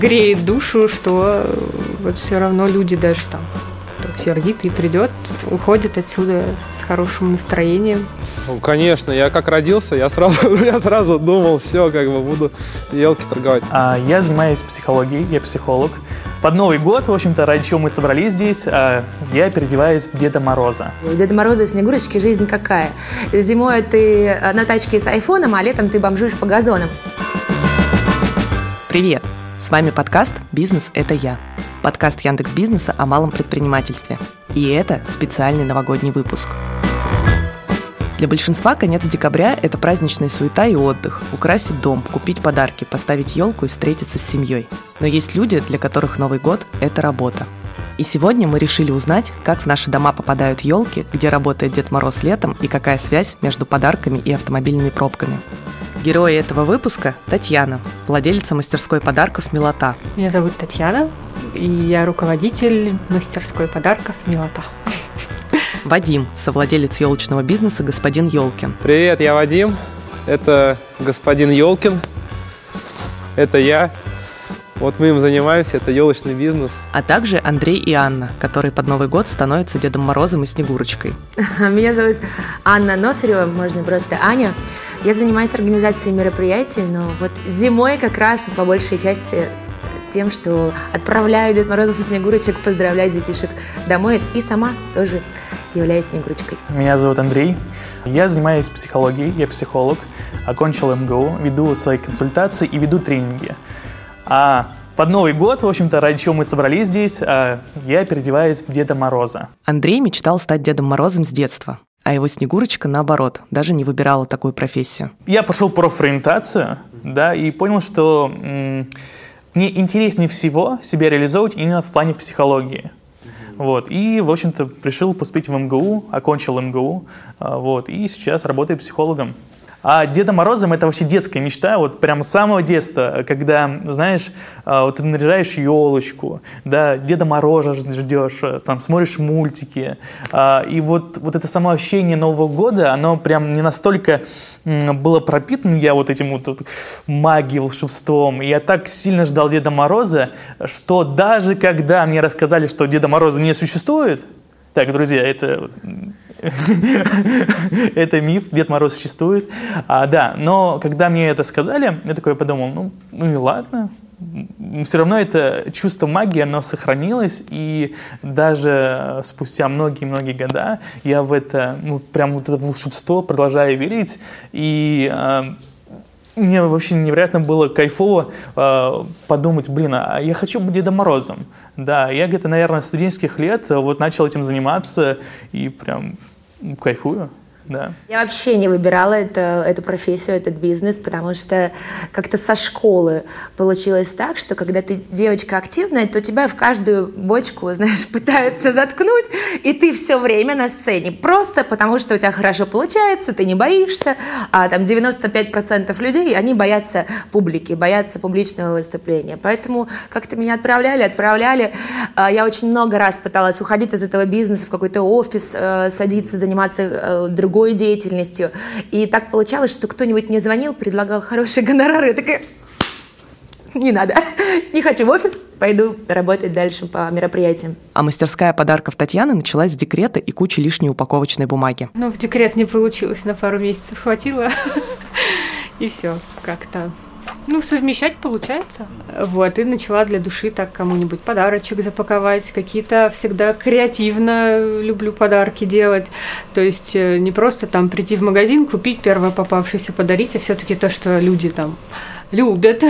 греет душу, что вот все равно люди даже там вдруг сердитый придет, уходит отсюда с хорошим настроением. Ну, конечно, я как родился, я сразу, я сразу думал, все, как бы буду елки торговать. А, я занимаюсь психологией, я психолог. Под Новый год, в общем-то, ради чего мы собрались здесь, а, я переодеваюсь в Деда Мороза. У Деда Мороза и Снегурочки жизнь какая? Зимой ты на тачке с айфоном, а летом ты бомжуешь по газонам. Привет! С вами подкаст «Бизнес – это я». Подкаст Яндекс Бизнеса о малом предпринимательстве. И это специальный новогодний выпуск. Для большинства конец декабря – это праздничная суета и отдых, украсить дом, купить подарки, поставить елку и встретиться с семьей. Но есть люди, для которых Новый год – это работа. И сегодня мы решили узнать, как в наши дома попадают елки, где работает Дед Мороз летом и какая связь между подарками и автомобильными пробками. Герои этого выпуска – Татьяна, владелица мастерской подарков «Милота». Меня зовут Татьяна, и я руководитель мастерской подарков «Милота». Вадим, совладелец елочного бизнеса «Господин Елкин». Привет, я Вадим, это господин Елкин, это я. Вот мы им занимаемся, это елочный бизнес. А также Андрей и Анна, которые под Новый год становятся Дедом Морозом и Снегурочкой. Меня зовут Анна Носарева, можно просто Аня. Я занимаюсь организацией мероприятий, но вот зимой как раз по большей части тем, что отправляю Дед Морозов и Снегурочек поздравлять детишек домой. И сама тоже являюсь Снегурочкой. Меня зовут Андрей. Я занимаюсь психологией, я психолог, окончил МГУ, веду свои консультации и веду тренинги. А под Новый год, в общем-то, ради чего мы собрались здесь, а, я переодеваюсь в Деда Мороза. Андрей мечтал стать Дедом Морозом с детства. А его Снегурочка, наоборот, даже не выбирала такую профессию. Я пошел профориентацию, да, и понял, что м- мне интереснее всего себя реализовывать именно в плане психологии. Вот. И, в общем-то, решил поступить в МГУ, окончил МГУ, а, вот, и сейчас работаю психологом. А Дедом Морозом это вообще детская мечта, вот прям с самого детства, когда, знаешь, а, вот ты наряжаешь елочку, да, Деда Мороза ждешь, э, там смотришь мультики, а, и вот, вот это само ощущение Нового года, оно прям не настолько было пропитано я вот этим вот, вот магией, волшебством, и я так сильно ждал Деда Мороза, что даже когда мне рассказали, что Деда Мороза не существует, так, друзья, это, это миф, Дед Мороз существует. А, да, но когда мне это сказали, я такой подумал, ну, ну и ладно, все равно это чувство магии, оно сохранилось, и даже спустя многие-многие года я в это, ну, прям вот это волшебство продолжаю верить, и э, мне вообще невероятно было кайфово э, подумать, блин, а я хочу быть Дедом Морозом. Да, я где-то, наверное, студенческих лет вот начал этим заниматься и прям кайфую да. Я вообще не выбирала это, эту профессию, этот бизнес, потому что как-то со школы получилось так, что когда ты девочка активная, то тебя в каждую бочку, знаешь, пытаются заткнуть, и ты все время на сцене. Просто потому, что у тебя хорошо получается, ты не боишься, а там 95% людей, они боятся публики, боятся публичного выступления. Поэтому как-то меня отправляли, отправляли. А, я очень много раз пыталась уходить из этого бизнеса в какой-то офис, э, садиться, заниматься э, другой деятельностью. И так получалось, что кто-нибудь мне звонил, предлагал хорошие гонорары. Я такая, не надо, не хочу в офис, пойду работать дальше по мероприятиям. А мастерская подарков Татьяны началась с декрета и кучи лишней упаковочной бумаги. Ну, в декрет не получилось, на пару месяцев хватило. И все, как-то ну, совмещать получается. Вот, и начала для души так кому-нибудь подарочек запаковать. Какие-то всегда креативно люблю подарки делать. То есть э, не просто там прийти в магазин, купить первое попавшееся, подарить, а все-таки то, что люди там любят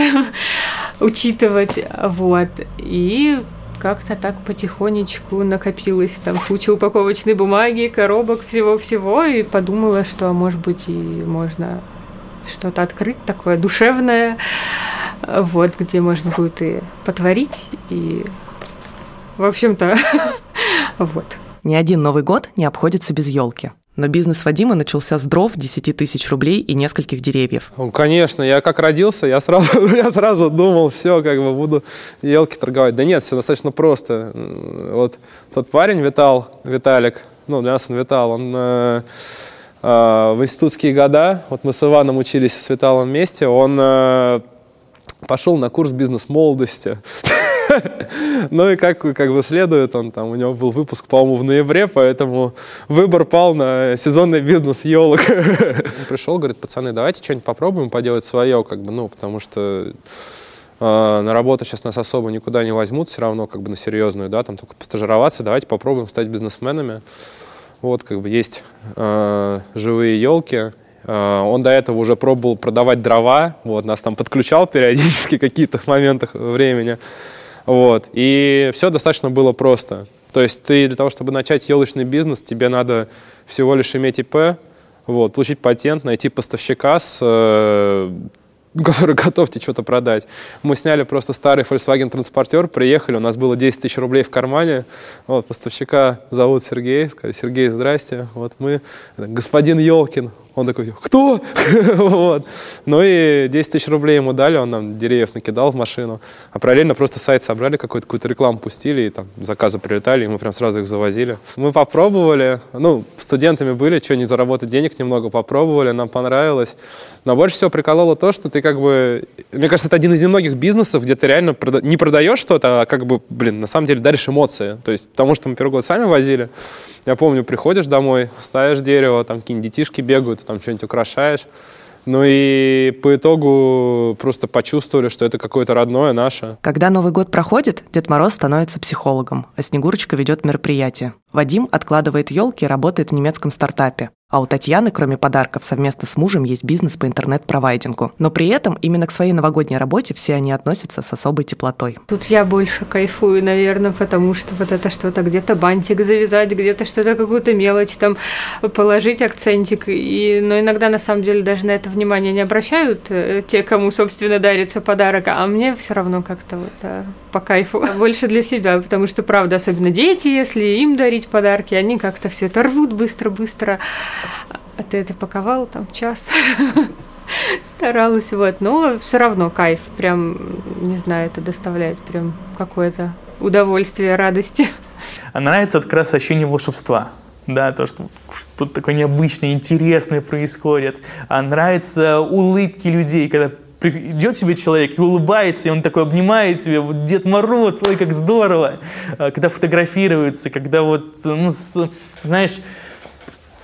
учитывать. Вот. И как-то так потихонечку накопилось там куча упаковочной бумаги, коробок, всего-всего, и подумала, что, может быть, и можно что-то открыть такое душевное, вот, где можно будет и потворить, и, в общем-то, вот. Ни один Новый год не обходится без елки. Но бизнес Вадима начался с дров, 10 тысяч рублей и нескольких деревьев. Ну, конечно, я как родился, я сразу, я сразу думал, все, как бы буду елки торговать. Да нет, все достаточно просто. Вот тот парень, Витал, Виталик, ну, для нас он Витал, он э, в институтские года, вот мы с Иваном учились с Виталом вместе, он э, пошел на курс бизнес-молодости. Ну и как, как бы следует, он там, у него был выпуск, по-моему, в ноябре, поэтому выбор пал на сезонный бизнес елок. Пришел, говорит, пацаны, давайте что-нибудь попробуем поделать свое, как бы, ну, потому что э, на работу сейчас нас особо никуда не возьмут, все равно как бы на серьезную, да, там только постажироваться, давайте попробуем стать бизнесменами. Вот, как бы есть э, живые елки, Э, он до этого уже пробовал продавать дрова, вот, нас там подключал периодически в каких-то моментах времени. Вот, и все достаточно было просто. То есть ты для того, чтобы начать елочный бизнес, тебе надо всего лишь иметь ИП, вот, получить патент, найти поставщика с э, который готов тебе что-то продать. Мы сняли просто старый Volkswagen транспортер, приехали, у нас было 10 тысяч рублей в кармане. Вот, поставщика зовут Сергей. Сказали, Сергей, здрасте. Вот мы, господин Елкин. Он такой, кто? вот. Ну и 10 тысяч рублей ему дали, он нам деревьев накидал в машину. А параллельно просто сайт собрали, какую-то какую рекламу пустили, и там заказы прилетали, и мы прям сразу их завозили. Мы попробовали, ну, студентами были, что, не заработать денег немного, попробовали, нам понравилось. Но больше всего прикололо то, что ты как бы... Мне кажется, это один из немногих бизнесов, где ты реально прода... не продаешь что-то, а как бы, блин, на самом деле даришь эмоции. То есть потому что мы первый год сами возили, я помню, приходишь домой, ставишь дерево, там какие-нибудь детишки бегают, там что-нибудь украшаешь. Ну и по итогу просто почувствовали, что это какое-то родное наше. Когда Новый год проходит, Дед Мороз становится психологом, а Снегурочка ведет мероприятие. Вадим откладывает елки и работает в немецком стартапе. А у Татьяны, кроме подарков, совместно с мужем есть бизнес по интернет-провайдингу. Но при этом именно к своей новогодней работе все они относятся с особой теплотой. Тут я больше кайфую, наверное, потому что вот это что-то где-то бантик завязать, где-то что-то, какую-то мелочь там положить, акцентик. И, но иногда, на самом деле, даже на это внимание не обращают э, те, кому, собственно, дарится подарок. А мне все равно как-то вот а, по кайфу. Больше для себя, потому что, правда, особенно дети, если им дарить подарки, они как-то все это рвут быстро-быстро. А ты это паковал там час? Старалась, вот. Но все равно кайф. Прям, не знаю, это доставляет прям какое-то удовольствие, радости. А нравится как раз ощущение волшебства. Да, то, что что-то такое необычное, интересное происходит. А нравятся улыбки людей, когда идет себе человек и улыбается, и он такой обнимает себе, вот Дед Мороз, ой, как здорово, а, когда фотографируется, когда вот, ну, знаешь,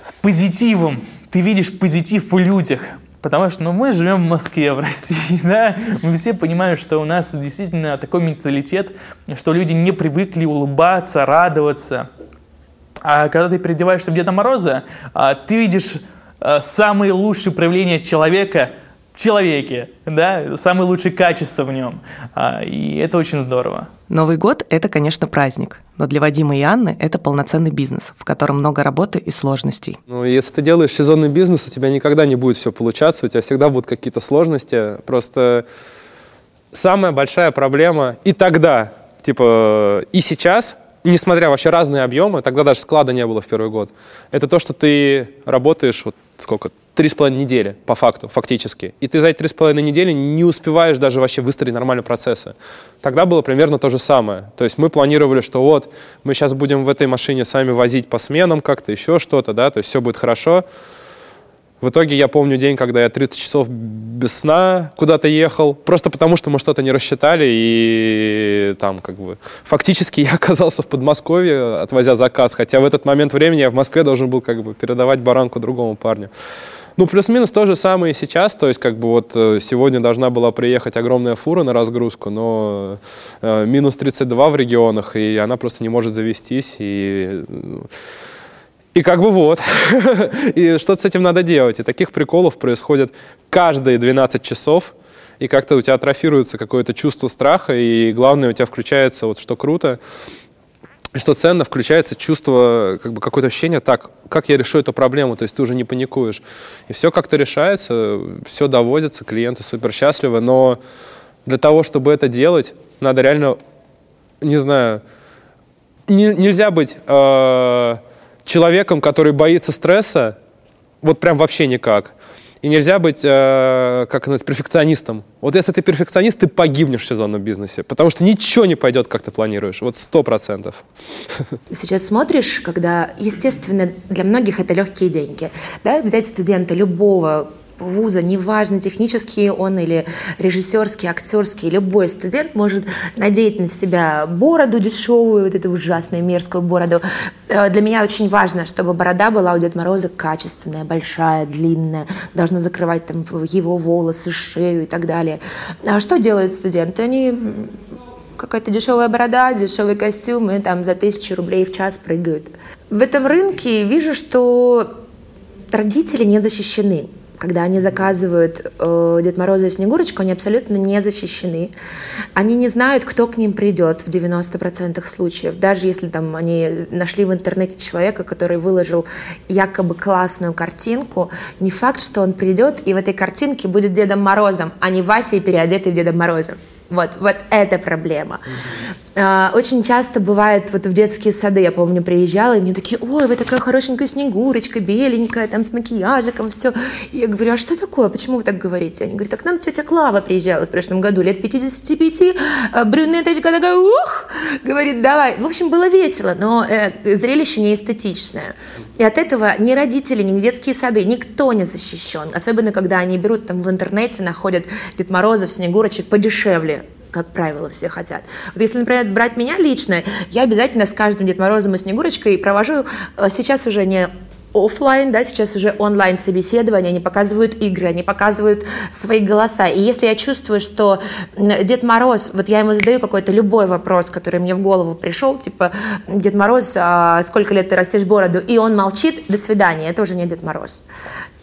с позитивом. Ты видишь позитив в людях. Потому что ну, мы живем в Москве, в России, да, мы все понимаем, что у нас действительно такой менталитет, что люди не привыкли улыбаться, радоваться. А когда ты переодеваешься в Деда Мороза, а, ты видишь а, самые лучшие проявления человека – человеке, да, самые лучшие качества в нем. А, и это очень здорово. Новый год – это, конечно, праздник, но для Вадима и Анны это полноценный бизнес, в котором много работы и сложностей. Ну, если ты делаешь сезонный бизнес, у тебя никогда не будет все получаться, у тебя всегда будут какие-то сложности. Просто самая большая проблема и тогда, типа, и сейчас, несмотря вообще разные объемы, тогда даже склада не было в первый год, это то, что ты работаешь вот сколько, три с половиной недели, по факту, фактически. И ты за эти три с половиной недели не успеваешь даже вообще выстроить нормальные процессы. Тогда было примерно то же самое. То есть мы планировали, что вот, мы сейчас будем в этой машине сами возить по сменам как-то, еще что-то, да, то есть все будет хорошо. В итоге я помню день, когда я 30 часов без сна куда-то ехал, просто потому что мы что-то не рассчитали, и там как бы фактически я оказался в Подмосковье, отвозя заказ, хотя в этот момент времени я в Москве должен был как бы передавать баранку другому парню. Ну, плюс-минус то же самое и сейчас. То есть, как бы вот э, сегодня должна была приехать огромная фура на разгрузку, но э, минус 32 в регионах, и она просто не может завестись. И, и как бы вот. и что-то с этим надо делать. И таких приколов происходит каждые 12 часов. И как-то у тебя атрофируется какое-то чувство страха, и главное, у тебя включается вот что круто, что ценно, включается чувство, как бы какое-то ощущение, так, как я решу эту проблему, то есть ты уже не паникуешь. И все как-то решается, все доводится, клиенты супер счастливы, но для того, чтобы это делать, надо реально, не знаю, не, нельзя быть э, человеком, который боится стресса, вот прям вообще никак. И нельзя быть, э, как сказать, перфекционистом. Вот если ты перфекционист, ты погибнешь в сезонном бизнесе, потому что ничего не пойдет, как ты планируешь. Вот сто процентов. Сейчас смотришь, когда, естественно, для многих это легкие деньги. Да? Взять студента любого вуза, неважно, технический он или режиссерский, актерский, любой студент может надеть на себя бороду дешевую, вот эту ужасную мерзкую бороду. Э, для меня очень важно, чтобы борода была у Деда Мороза качественная, большая, длинная, должна закрывать там его волосы, шею и так далее. А что делают студенты? Они какая-то дешевая борода, дешевый костюм, и там за тысячу рублей в час прыгают. В этом рынке вижу, что родители не защищены. Когда они заказывают э, Дед Мороза и Снегурочку, они абсолютно не защищены. Они не знают, кто к ним придет в 90% случаев. Даже если там они нашли в интернете человека, который выложил якобы классную картинку, не факт, что он придет и в этой картинке будет Дедом Морозом, а не Васей, переодетый Дедом Морозом. Вот, вот это проблема. Uh, очень часто бывает вот в детские сады, я помню, приезжала, и мне такие, ой, вы такая хорошенькая снегурочка, беленькая, там с макияжиком, все. И я говорю, а что такое, почему вы так говорите? Они говорят, так нам тетя Клава приезжала в прошлом году, лет 55, а брюнеточка такая, ух, говорит, давай. В общем, было весело, но э, зрелище не эстетичное. И от этого ни родители, ни детские сады, никто не защищен. Особенно, когда они берут там в интернете, находят Дед Морозов, Снегурочек подешевле как правило, все хотят. Вот если, например, брать меня лично, я обязательно с каждым Дед Морозом и Снегурочкой провожу э, сейчас уже не офлайн, да, сейчас уже онлайн собеседования, они показывают игры, они показывают свои голоса. И если я чувствую, что Дед Мороз, вот я ему задаю какой-то любой вопрос, который мне в голову пришел, типа, Дед Мороз, а сколько лет ты растешь бороду, и он молчит, до свидания, это уже не Дед Мороз.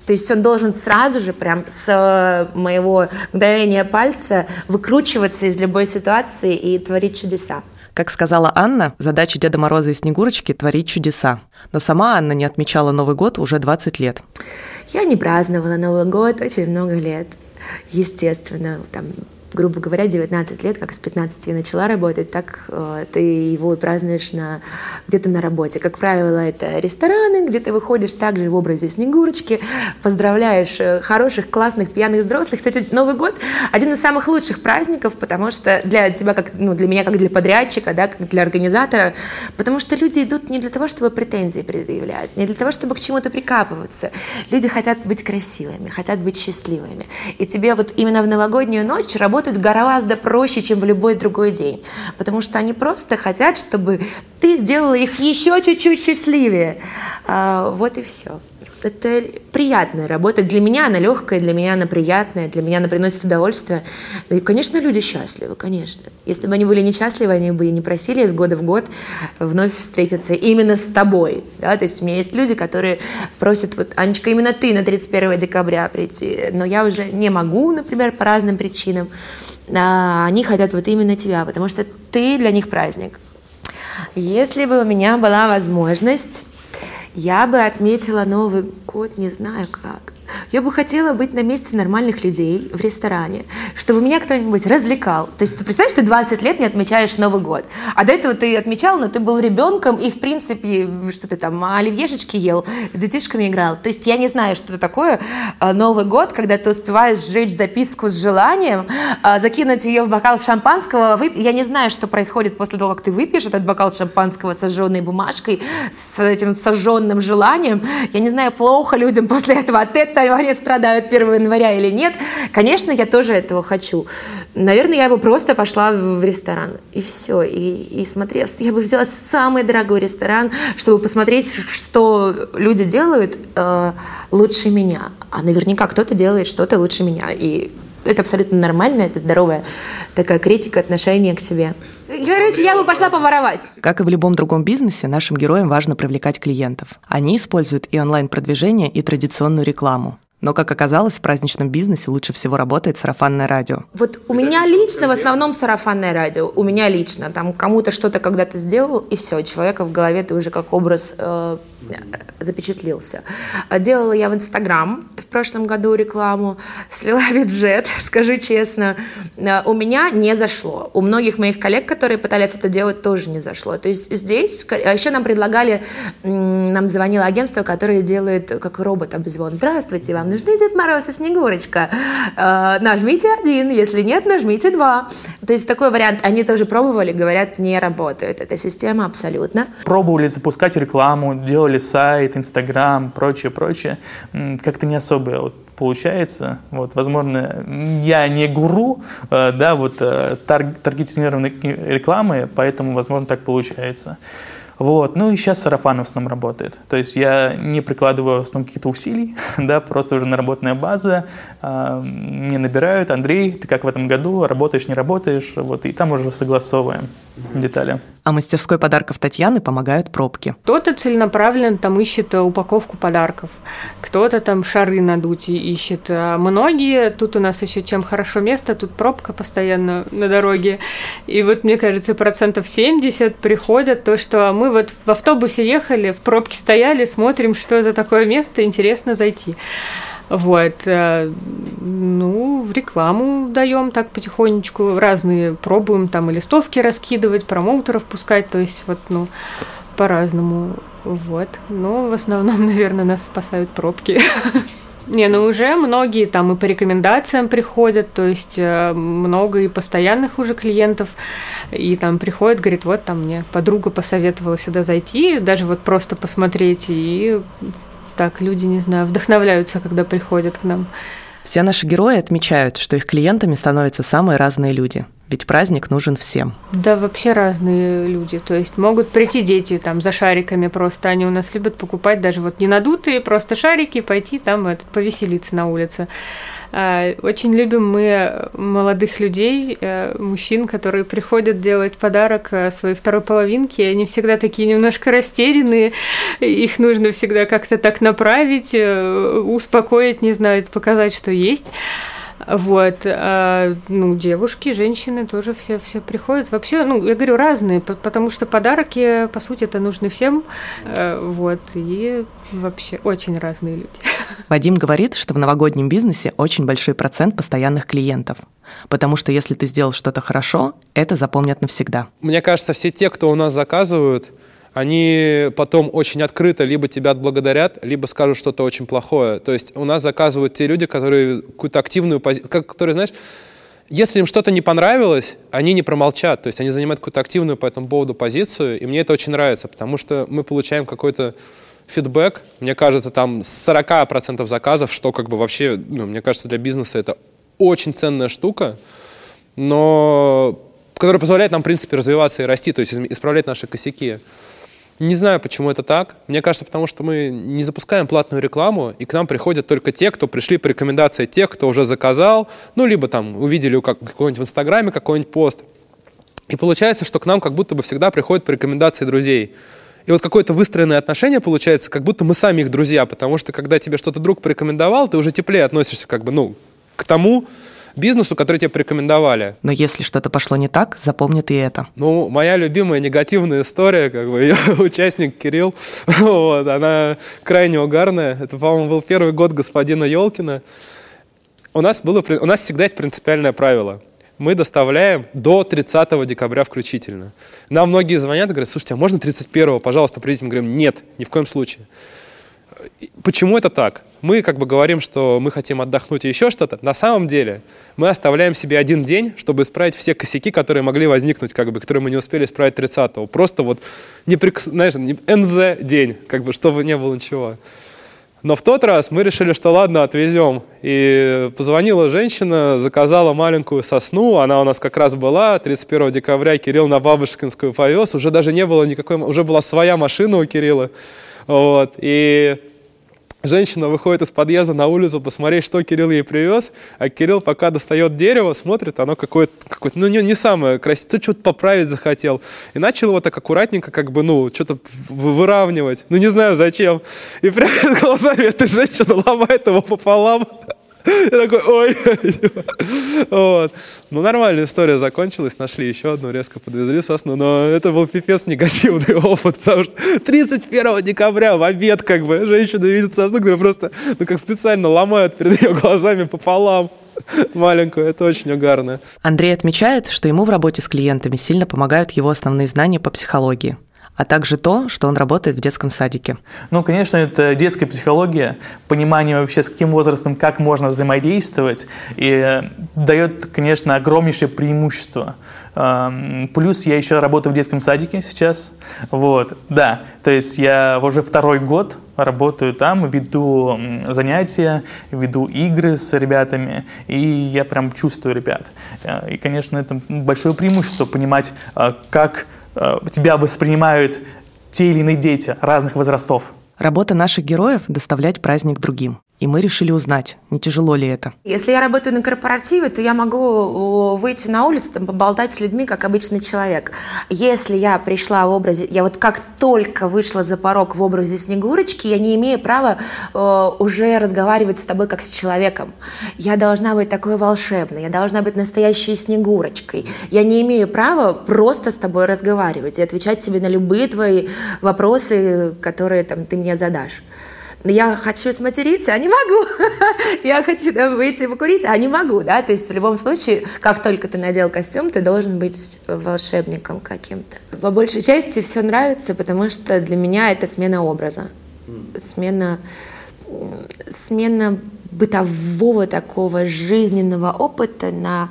То есть он должен сразу же, прям с моего мгновения пальца, выкручиваться из любой ситуации и творить чудеса. Как сказала Анна, задача Деда Мороза и Снегурочки – творить чудеса. Но сама Анна не отмечала Новый год уже 20 лет. Я не праздновала Новый год очень много лет. Естественно, там грубо говоря, 19 лет, как с 15 я начала работать, так э, ты его празднуешь на, где-то на работе. Как правило, это рестораны, где ты выходишь также в образе Снегурочки, поздравляешь э, хороших, классных, пьяных взрослых. Кстати, Новый год – один из самых лучших праздников, потому что для тебя, как, ну, для меня, как для подрядчика, да, как для организатора, потому что люди идут не для того, чтобы претензии предъявлять, не для того, чтобы к чему-то прикапываться. Люди хотят быть красивыми, хотят быть счастливыми. И тебе вот именно в новогоднюю ночь работать работать гораздо проще, чем в любой другой день. Потому что они просто хотят, чтобы ты сделала их еще чуть-чуть счастливее. А, вот и все. Это приятная работа. Для меня она легкая, для меня она приятная, для меня она приносит удовольствие. И, конечно, люди счастливы, конечно. Если бы они были несчастливы, они бы не просили из года в год вновь встретиться именно с тобой. Да? То есть у меня есть люди, которые просят, вот, Анечка, именно ты на 31 декабря прийти, но я уже не могу, например, по разным причинам. А они хотят вот именно тебя, потому что ты для них праздник. Если бы у меня была возможность я бы отметила Новый год, не знаю как. Я бы хотела быть на месте нормальных людей в ресторане, чтобы меня кто-нибудь развлекал. То есть ты представляешь, ты 20 лет не отмечаешь Новый год, а до этого ты отмечал, но ты был ребенком и, в принципе, что ты там, оливьешечки ел, с детишками играл. То есть я не знаю, что это такое а, Новый год, когда ты успеваешь сжечь записку с желанием, а, закинуть ее в бокал шампанского, вып... я не знаю, что происходит после того, как ты выпьешь этот бокал шампанского с сожженной бумажкой, с этим сожженным желанием. Я не знаю, плохо людям после этого от этого тайване страдают 1 января или нет. Конечно, я тоже этого хочу. Наверное, я бы просто пошла в ресторан. И все. И, и смотрела. Я бы взяла самый дорогой ресторан, чтобы посмотреть, что люди делают э, лучше меня. А наверняка кто-то делает что-то лучше меня. И это абсолютно нормально, это здоровая такая критика, отношения к себе. Короче, я бы пошла поворовать. Как и в любом другом бизнесе, нашим героям важно привлекать клиентов. Они используют и онлайн-продвижение, и традиционную рекламу. Но, как оказалось, в праздничном бизнесе лучше всего работает сарафанное радио. Вот у меня лично в основном сарафанное радио. У меня лично. Там кому-то что-то когда-то сделал, и все, человека в голове ты уже как образ э, запечатлился. Делала я в Инстаграм в прошлом году рекламу, слила бюджет, скажу честно. Э, у меня не зашло. У многих моих коллег, которые пытались это делать, тоже не зашло. То есть здесь... А еще нам предлагали... Нам звонило агентство, которое делает как робот обзвон. Здравствуйте, вам нужны Дед Мороз и Снегурочка? Э, нажмите один, если нет, нажмите два. То есть такой вариант. Они тоже пробовали, говорят, не работает эта система абсолютно. Пробовали запускать рекламу, делали сайт, Инстаграм, прочее, прочее. Как-то не особо вот, получается. Вот, возможно, я не гуру, э, да, вот э, тар- таргетированной рекламы, поэтому, возможно, так получается. Вот. Ну и сейчас сарафан в основном работает. То есть я не прикладываю в основном каких-то усилий, да, просто уже наработанная база. Э, мне набирают, Андрей, ты как в этом году, работаешь, не работаешь, вот, и там уже согласовываем детали. А мастерской подарков Татьяны помогают пробки. Кто-то целенаправленно там ищет э, упаковку подарков, кто-то там шары надуть и ищет. А многие, тут у нас еще чем хорошо место, тут пробка постоянно на дороге. И вот, мне кажется, процентов 70 приходят то, что мы вот в автобусе ехали, в пробке стояли, смотрим, что за такое место, интересно зайти. Вот. э, Ну, рекламу даем так потихонечку. Разные пробуем там и листовки раскидывать, промоутеров пускать. То есть вот, ну, по-разному. Вот. Но в основном, наверное, нас спасают пробки. Не, ну уже многие там и по рекомендациям приходят, то есть э, много и постоянных уже клиентов, и там приходят, говорит, вот там мне подруга посоветовала сюда зайти, даже вот просто посмотреть, и так люди, не знаю, вдохновляются, когда приходят к нам. Все наши герои отмечают, что их клиентами становятся самые разные люди. Ведь праздник нужен всем. Да, вообще разные люди. То есть могут прийти дети там за шариками просто. Они у нас любят покупать даже вот не надутые, просто шарики, пойти там этот, повеселиться на улице. А, Очень любим мы молодых людей, э, мужчин, которые приходят делать подарок э, своей второй половинке. Они всегда такие немножко растерянные. Их нужно всегда как-то так направить, э, успокоить, не знаю, показать, что есть. Вот, а, ну, девушки, женщины тоже все, все приходят. Вообще, ну, я говорю, разные, по- потому что подарки, по сути, это нужны всем. Э, Вот, и вообще очень разные люди. Вадим говорит, что в новогоднем бизнесе очень большой процент постоянных клиентов. Потому что если ты сделал что-то хорошо, это запомнят навсегда. Мне кажется, все те, кто у нас заказывают, они потом очень открыто либо тебя отблагодарят, либо скажут что-то очень плохое. То есть у нас заказывают те люди, которые какую-то активную позицию, которые, знаешь, если им что-то не понравилось, они не промолчат. То есть они занимают какую-то активную по этому поводу позицию, и мне это очень нравится, потому что мы получаем какой-то фидбэк. Мне кажется, там с 40% заказов, что как бы вообще, ну, мне кажется, для бизнеса это очень ценная штука, но которая позволяет нам, в принципе, развиваться и расти, то есть исправлять наши косяки. Не знаю, почему это так. Мне кажется, потому что мы не запускаем платную рекламу, и к нам приходят только те, кто пришли по рекомендации тех, кто уже заказал, ну, либо там увидели как- какой-нибудь в Инстаграме какой-нибудь пост. И получается, что к нам как будто бы всегда приходят по рекомендации друзей. И вот какое-то выстроенное отношение получается, как будто мы сами их друзья, потому что когда тебе что-то друг порекомендовал, ты уже теплее относишься как бы, ну, к тому бизнесу, который тебе порекомендовали. Но если что-то пошло не так, запомнит и это. Ну, моя любимая негативная история, как бы, ее участник Кирилл, вот, она крайне угарная. Это, по-моему, был первый год господина Елкина. У нас, было, у нас всегда есть принципиальное правило. Мы доставляем до 30 декабря включительно. Нам многие звонят и говорят, слушайте, а можно 31 пожалуйста, привезите? Мы говорим, нет, ни в коем случае. Почему это так? Мы как бы говорим, что мы хотим отдохнуть и еще что-то. На самом деле мы оставляем себе один день, чтобы исправить все косяки, которые могли возникнуть, как бы, которые мы не успели исправить 30-го. Просто вот неприкос... знаешь, НЗ день, как бы, чтобы не было ничего. Но в тот раз мы решили, что ладно, отвезем. И позвонила женщина, заказала маленькую сосну. Она у нас как раз была. 31 декабря Кирилл на Бабушкинскую повез. Уже даже не было никакой... Уже была своя машина у Кирилла. Вот. И женщина выходит из подъезда на улицу посмотреть, что Кирилл ей привез. А Кирилл пока достает дерево, смотрит, оно какое-то, какое ну, не, не самое красивое. Что-то поправить захотел. И начал его так аккуратненько, как бы, ну, что-то выравнивать. Ну, не знаю зачем. И прямо глазами эта женщина ломает его пополам. Я такой, ой. Вот. Ну, нормальная история закончилась. Нашли еще одну, резко подвезли сосну. Но это был пипец негативный опыт, потому что 31 декабря в обед, как бы, женщина видит сосну, которую просто, ну, как специально ломают перед ее глазами пополам маленькую. Это очень угарно. Андрей отмечает, что ему в работе с клиентами сильно помогают его основные знания по психологии. А также то, что он работает в детском садике. Ну, конечно, это детская психология, понимание вообще, с каким возрастом, как можно взаимодействовать, и э, дает, конечно, огромнейшее преимущество. Эм, плюс я еще работаю в детском садике сейчас. Вот, да, то есть я уже второй год работаю там, веду занятия, веду игры с ребятами, и я прям чувствую ребят. Э, и, конечно, это большое преимущество понимать, э, как тебя воспринимают те или иные дети разных возрастов. Работа наших героев – доставлять праздник другим. И мы решили узнать, не тяжело ли это. Если я работаю на корпоративе, то я могу выйти на улицу, там, поболтать с людьми, как обычный человек. Если я пришла в образе, я вот как только вышла за порог в образе Снегурочки, я не имею права э, уже разговаривать с тобой как с человеком. Я должна быть такой волшебной, я должна быть настоящей Снегурочкой. Я не имею права просто с тобой разговаривать и отвечать тебе на любые твои вопросы, которые там, ты мне задашь я хочу сматериться, а не могу. я хочу там, выйти покурить, а не могу, да. То есть в любом случае, как только ты надел костюм, ты должен быть волшебником каким-то. По большей части все нравится, потому что для меня это смена образа. Смена, смена бытового такого жизненного опыта на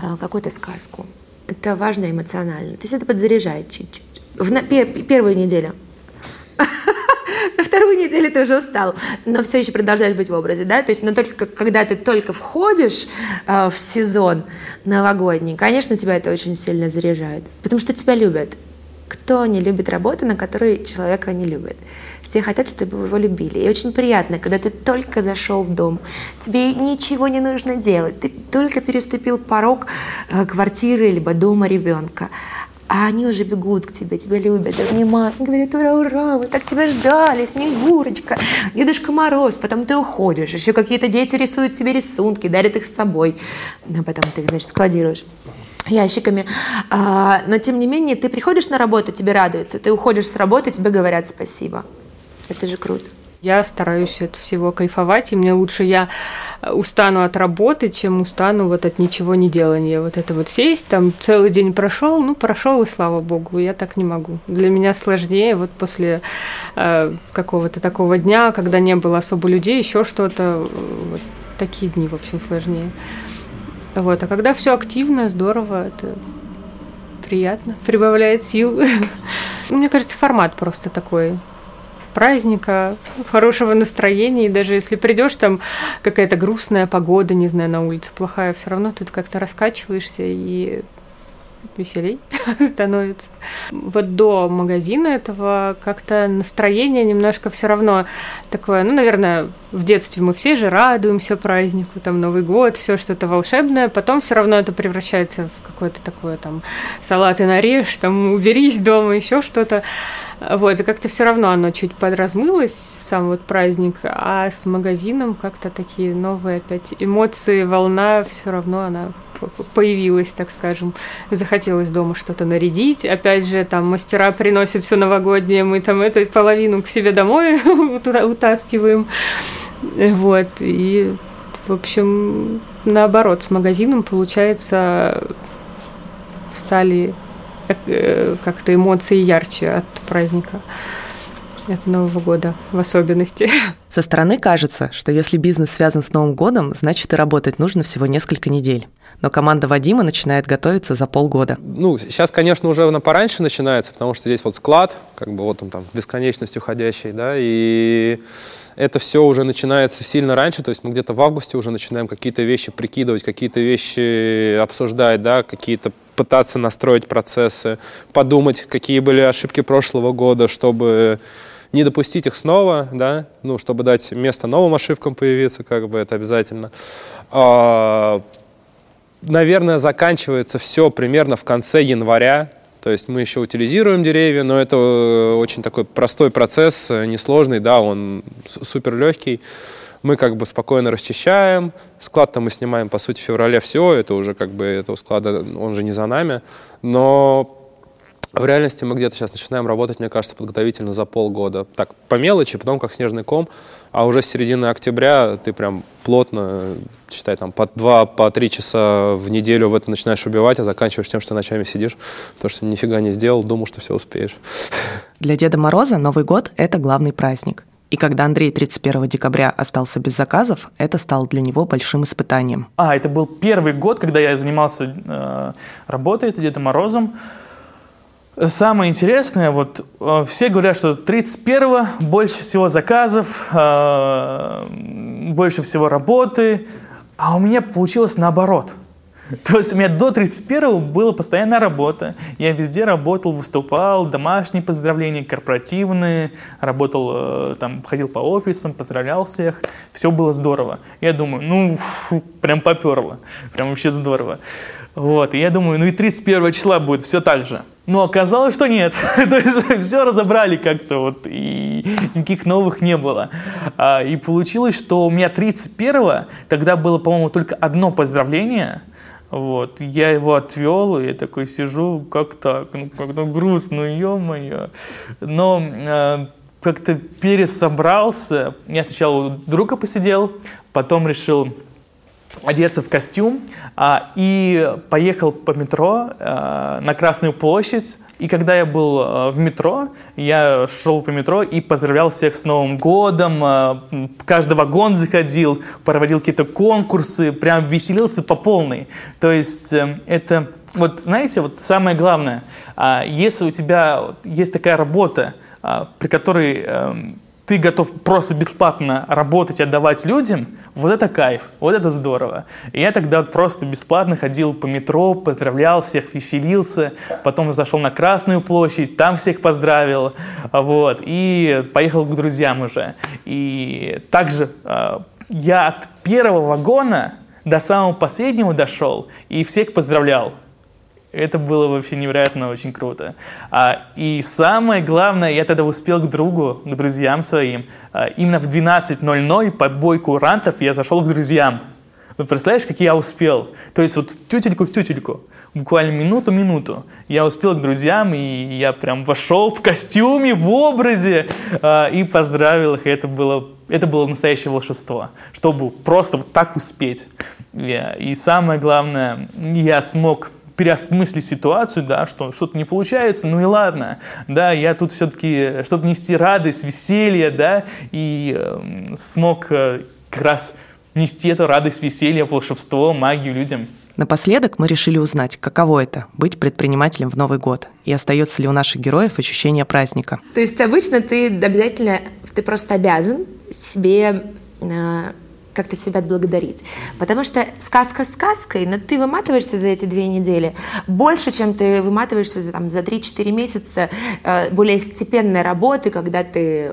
э, какую-то сказку. Это важно эмоционально. То есть это подзаряжает чуть-чуть. В первую неделю на вторую неделю ты уже устал, но все еще продолжаешь быть в образе, да, то есть, но только когда ты только входишь э, в сезон новогодний, конечно, тебя это очень сильно заряжает, потому что тебя любят. Кто не любит работу, на которой человека не любит? Все хотят, чтобы его любили. И очень приятно, когда ты только зашел в дом, тебе ничего не нужно делать, ты только переступил порог э, квартиры либо дома ребенка а они уже бегут к тебе, тебя любят, обнимают, говорят, ура, ура, мы так тебя ждали, Снегурочка, Дедушка Мороз, потом ты уходишь, еще какие-то дети рисуют тебе рисунки, дарят их с собой, а потом ты их, значит, складируешь ящиками. А, но тем не менее, ты приходишь на работу, тебе радуются, ты уходишь с работы, тебе говорят спасибо. Это же круто. Я стараюсь от всего кайфовать, и мне лучше я устану от работы, чем устану вот от ничего не делания. Вот это вот сесть, там целый день прошел, ну прошел и слава богу, я так не могу. Для меня сложнее вот после э, какого-то такого дня, когда не было особо людей, еще что-то, вот такие дни, в общем, сложнее. Вот, а когда все активно, здорово, это приятно, прибавляет сил. Мне кажется, формат просто такой праздника, хорошего настроения. И даже если придешь, там какая-то грустная погода, не знаю, на улице плохая, все равно тут как-то раскачиваешься и веселей становится. Вот до магазина этого как-то настроение немножко все равно такое, ну, наверное, в детстве мы все же радуемся празднику, там Новый год, все что-то волшебное, потом все равно это превращается в какое-то такое там салаты нарежь, там уберись дома, еще что-то. Вот, и как-то все равно оно чуть подразмылось, сам вот праздник, а с магазином как-то такие новые опять эмоции, волна все равно она появилась, так скажем. Захотелось дома что-то нарядить. Опять же, там мастера приносят все новогоднее, мы там эту половину к себе домой утаскиваем. Вот, и, в общем, наоборот, с магазином, получается, стали Э, как-то эмоции ярче от праздника от Нового года в особенности. Со стороны кажется, что если бизнес связан с Новым годом, значит и работать нужно всего несколько недель. Но команда Вадима начинает готовиться за полгода. Ну, сейчас, конечно, уже на пораньше начинается, потому что здесь вот склад, как бы вот он там бесконечность уходящий, да, и это все уже начинается сильно раньше, то есть мы где-то в августе уже начинаем какие-то вещи прикидывать, какие-то вещи обсуждать, да, какие-то пытаться настроить процессы, подумать, какие были ошибки прошлого года, чтобы не допустить их снова, да, ну, чтобы дать место новым ошибкам появиться, как бы это обязательно. А, наверное, заканчивается все примерно в конце января, то есть мы еще утилизируем деревья, но это э, очень такой простой процесс, э, несложный, да, он супер легкий. Мы как бы спокойно расчищаем. Склад-то мы снимаем, по сути, в феврале все. Это уже как бы этого склада, он же не за нами. Но В реальности мы где-то сейчас начинаем работать, мне кажется, подготовительно за полгода. Так, по мелочи, потом как снежный ком, а уже с середины октября ты прям плотно, считай, там, по два, по три часа в неделю в это начинаешь убивать, а заканчиваешь тем, что ночами сидишь, то, что нифига не сделал, думал, что все успеешь. Для Деда Мороза Новый год – это главный праздник. И когда Андрей 31 декабря остался без заказов, это стало для него большим испытанием. А, это был первый год, когда я занимался э, работой Дедом Морозом. Самое интересное, вот э, все говорят, что 31-го больше всего заказов, э, больше всего работы, а у меня получилось наоборот. То есть у меня до 31-го была постоянная работа. Я везде работал, выступал, домашние поздравления, корпоративные, работал, э, там, ходил по офисам, поздравлял всех. Все было здорово. Я думаю, ну, фу, прям поперло. Прям вообще здорово. Вот, и я думаю, ну и 31 числа будет все так же. Но оказалось, что нет. То есть все разобрали как-то, вот, и никаких новых не было. А, и получилось, что у меня 31-го, тогда было, по-моему, только одно поздравление. Вот, я его отвел, и я такой сижу, как так, ну как-то грустно, ё-моё. Но э, как-то пересобрался. Я сначала у друга посидел, потом решил одеться в костюм а, и поехал по метро а, на Красную площадь. И когда я был а, в метро, я шел по метро и поздравлял всех с Новым годом. А, каждый вагон заходил, проводил какие-то конкурсы, прям веселился по полной. То есть а, это, вот знаете, вот самое главное, а, если у тебя есть такая работа, а, при которой... А, ты готов просто бесплатно работать и отдавать людям, вот это кайф, вот это здорово. И я тогда просто бесплатно ходил по метро, поздравлял всех, веселился, потом зашел на Красную площадь, там всех поздравил, вот, и поехал к друзьям уже. И также э, я от первого вагона до самого последнего дошел и всех поздравлял. Это было вообще невероятно очень круто. А, и самое главное, я тогда успел к другу, к друзьям своим. А, именно в 12.00 по бой курантов я зашел к друзьям. Вы представляешь, как я успел? То есть вот в тютельку в тютельку. Буквально минуту-минуту. Я успел к друзьям, и я прям вошел в костюме, в образе, а, и поздравил их. Это было, это было настоящее волшебство, чтобы просто вот так успеть. И самое главное, я смог переосмыслить ситуацию, да, что что-то не получается, ну и ладно, да, я тут все-таки, чтобы нести радость, веселье, да, и э, смог э, как раз нести эту радость, веселье, волшебство, магию людям. Напоследок мы решили узнать, каково это – быть предпринимателем в Новый год, и остается ли у наших героев ощущение праздника. То есть обычно ты обязательно, ты просто обязан себе э, как-то себя отблагодарить. Потому что сказка сказкой, но ты выматываешься за эти две недели больше, чем ты выматываешься за, там, за 3-4 месяца э, более степенной работы, когда ты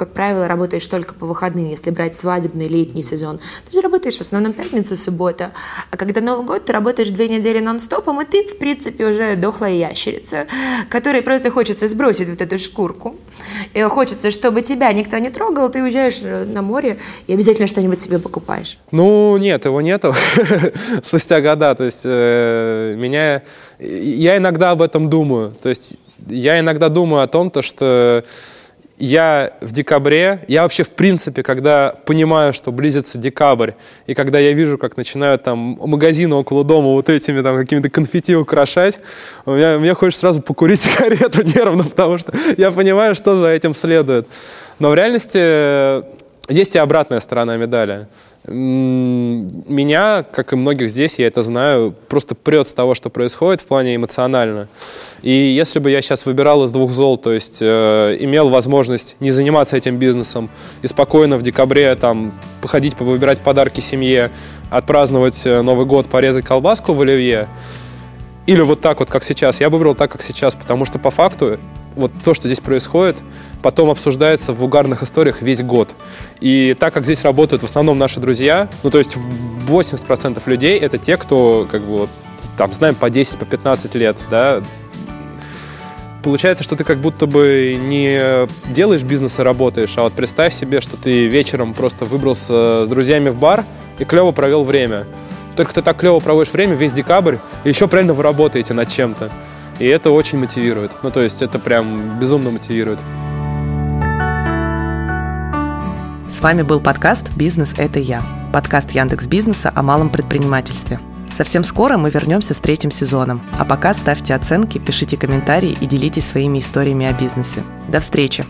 как правило, работаешь только по выходным, если брать свадебный летний сезон. Ты же работаешь в основном пятница, суббота. А когда Новый год, ты работаешь две недели нон-стопом, и ты, в принципе, уже дохлая ящерица, которой просто хочется сбросить вот эту шкурку. И хочется, чтобы тебя никто не трогал, ты уезжаешь на море и обязательно что-нибудь себе покупаешь. Ну, нет, его нету спустя года. То есть э, меня... Я иногда об этом думаю. То есть я иногда думаю о том, то, что я в декабре, я вообще в принципе, когда понимаю, что близится декабрь, и когда я вижу, как начинают там магазины около дома вот этими там какими-то конфетти украшать, у меня, мне хочется сразу покурить сигарету нервно, потому что я понимаю, что за этим следует. Но в реальности есть и обратная сторона медали меня, как и многих здесь, я это знаю, просто прет с того, что происходит в плане эмоционально. И если бы я сейчас выбирал из двух зол, то есть э, имел возможность не заниматься этим бизнесом и спокойно в декабре там походить, повыбирать подарки семье, отпраздновать э, Новый год, порезать колбаску в оливье, или вот так вот, как сейчас, я бы выбрал так, как сейчас, потому что по факту вот то, что здесь происходит, потом обсуждается в угарных историях весь год. И так как здесь работают в основном наши друзья, ну то есть 80% людей это те, кто как бы вот, там знаем по 10, по 15 лет, да, получается, что ты как будто бы не делаешь бизнес и работаешь, а вот представь себе, что ты вечером просто выбрался с друзьями в бар и клево провел время. Только ты так клево проводишь время весь декабрь, и еще правильно вы работаете над чем-то. И это очень мотивирует. Ну, то есть это прям безумно мотивирует. С вами был подкаст «Бизнес – это я». Подкаст Яндекс Бизнеса о малом предпринимательстве. Совсем скоро мы вернемся с третьим сезоном. А пока ставьте оценки, пишите комментарии и делитесь своими историями о бизнесе. До встречи!